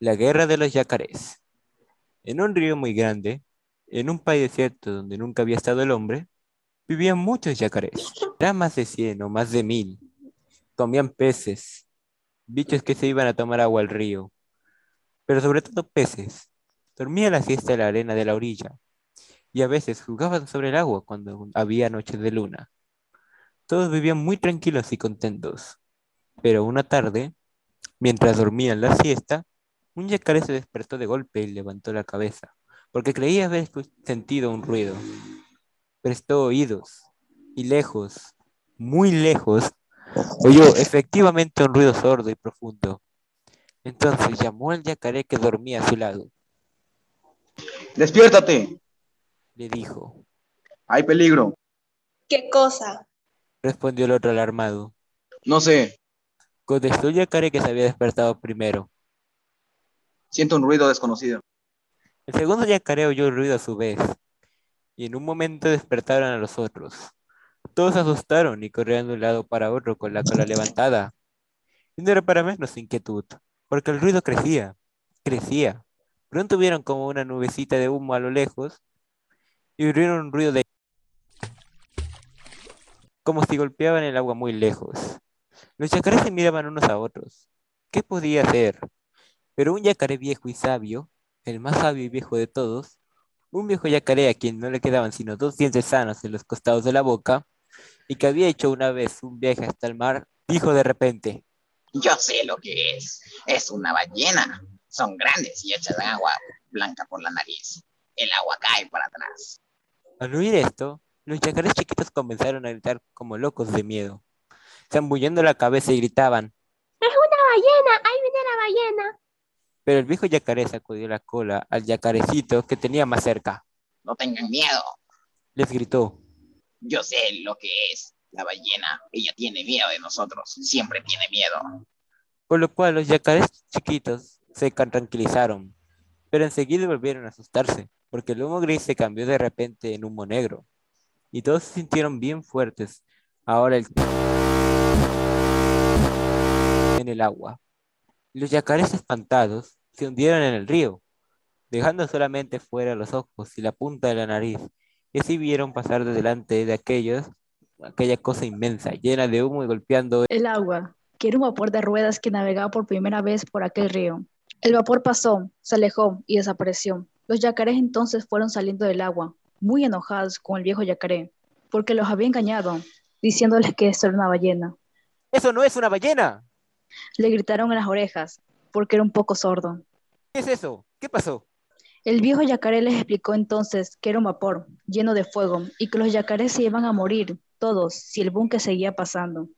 La guerra de los yacarés. En un río muy grande, en un país desierto donde nunca había estado el hombre, vivían muchos yacarés. Eran más de cien o más de mil. Comían peces, bichos que se iban a tomar agua al río, pero sobre todo peces. Dormían la siesta en la arena de la orilla y a veces jugaban sobre el agua cuando había noches de luna. Todos vivían muy tranquilos y contentos. Pero una tarde, mientras dormían la siesta, un yacaré se despertó de golpe y levantó la cabeza, porque creía haber sentido un ruido. Prestó oídos y lejos, muy lejos, oyó efectivamente un ruido sordo y profundo. Entonces llamó al yacaré que dormía a su lado. Despiértate, Le dijo. hay peligro. ¿Qué cosa? Respondió el otro alarmado. No sé, Contestó el yacaré que se había despertado primero. Siento un ruido desconocido. El segundo yacaré oyó el ruido a su vez, y en un momento despertaron a los otros. Todos asustaron y corrieron de un lado para otro con la cola levantada. Y no era para menos inquietud, porque el ruido crecía, crecía. Pronto vieron como una nubecita de humo a lo lejos y oyeron un ruido de... como si golpeaban el agua muy lejos. Los yacarés se miraban unos a otros. ¿Qué podía hacer? Pero un yacaré viejo y sabio, el más sabio y viejo de todos, un viejo yacaré a quien no le quedaban sino dos dientes sanos en los costados de la boca, y que había hecho una vez un viaje hasta el mar, dijo de repente, Yo sé lo que es. Es una ballena. Son grandes y echan agua blanca por la nariz. El agua cae para atrás. Al oír esto, los yacarés chiquitos comenzaron a gritar como locos de miedo, zambullendo la cabeza y gritaban, ¡Es una ballena! ¡Ahí viene la ballena! Pero el viejo yacaré sacudió la cola al yacarecito que tenía más cerca. No tengan miedo. Les gritó, Yo sé lo que es. La ballena. Ella tiene miedo de nosotros. Siempre tiene miedo. por lo cual los yacarés chiquitos se tranquilizaron, pero enseguida volvieron a asustarse, porque el humo gris se cambió de repente en humo negro, y todos se sintieron bien fuertes. Ahora el en el agua. Los yacarés espantados se hundieron en el río, dejando solamente fuera los ojos y la punta de la nariz, y así vieron pasar de delante de aquellos aquella cosa inmensa, llena de humo y golpeando El agua, que era un vapor de ruedas que navegaba por primera vez por aquel río. El vapor pasó, se alejó y desapareció. Los yacarés entonces fueron saliendo del agua, muy enojados con el viejo yacaré, porque los había engañado, diciéndoles que esto era una ballena. ¡Eso no es una ballena! Le gritaron en las orejas, porque era un poco sordo. ¿Qué es eso? ¿Qué pasó? El viejo yacaré les explicó entonces que era un vapor lleno de fuego y que los yacarés se iban a morir todos si el búnker seguía pasando.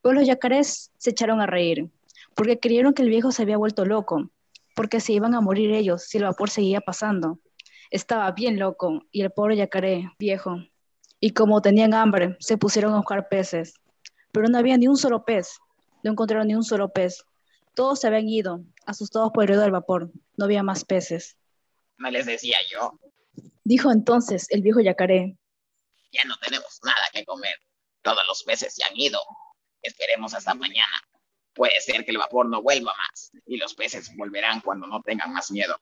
Pero los yacarés se echaron a reír, porque creyeron que el viejo se había vuelto loco, porque se iban a morir ellos si el vapor seguía pasando. Estaba bien loco y el pobre yacaré viejo. Y como tenían hambre, se pusieron a buscar peces. Pero no había ni un solo pez. No encontraron ni un solo pez. Todos se habían ido, asustados por el ruido del vapor. No había más peces. No les decía yo. Dijo entonces el viejo yacaré, Ya no tenemos nada que comer. Todos los peces se han ido. Esperemos hasta mañana. Puede ser que el vapor no vuelva más y los peces volverán cuando no tengan más miedo.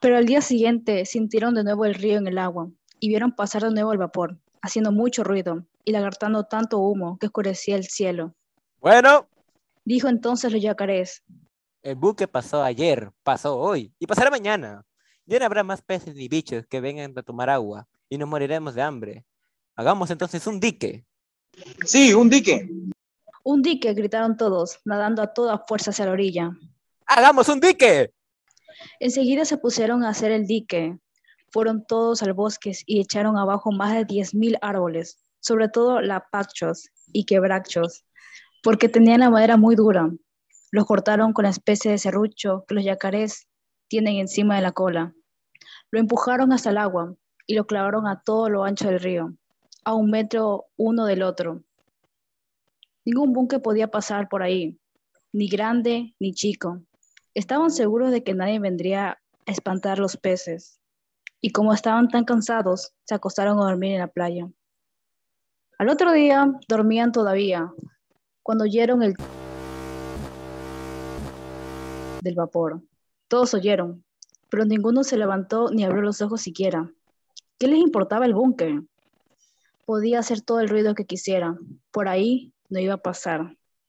Pero al día siguiente sintieron de nuevo el río en el agua y vieron pasar de nuevo el vapor, haciendo mucho ruido y lagartando tanto humo que oscurecía el cielo. Bueno, Dijo entonces los yacarés, el buque pasó ayer, pasó hoy y pasará mañana. Ya no habrá más peces ni bichos que vengan a tomar agua y nos moriremos de hambre. Hagamos entonces un dique. Sí, un dique. un dique, gritaron todos, nadando a toda fuerza hacia la orilla. ¡Hagamos un dique! Enseguida se pusieron a hacer el dique. Fueron todos al bosque y echaron abajo más de 10.000 árboles, sobre todo lapachos y quebrachos, porque tenían la madera muy dura. Los cortaron con la especie de serrucho que los yacarés tienen encima de la cola. Lo empujaron hasta el agua y lo clavaron a todo lo ancho del río, a un metro uno del otro. Ningún buque podía pasar por ahí, ni grande ni chico. Estaban seguros de que nadie vendría a espantar los peces, y como estaban tan cansados, se acostaron a dormir en la playa. Al otro día dormían todavía, cuando oyeron el del vapor. Todos oyeron, pero ninguno se levantó ni abrió los ojos siquiera. ¿Qué les importaba el búnker? Podía hacer todo el ruido que quisiera. Por ahí no iba a pasar.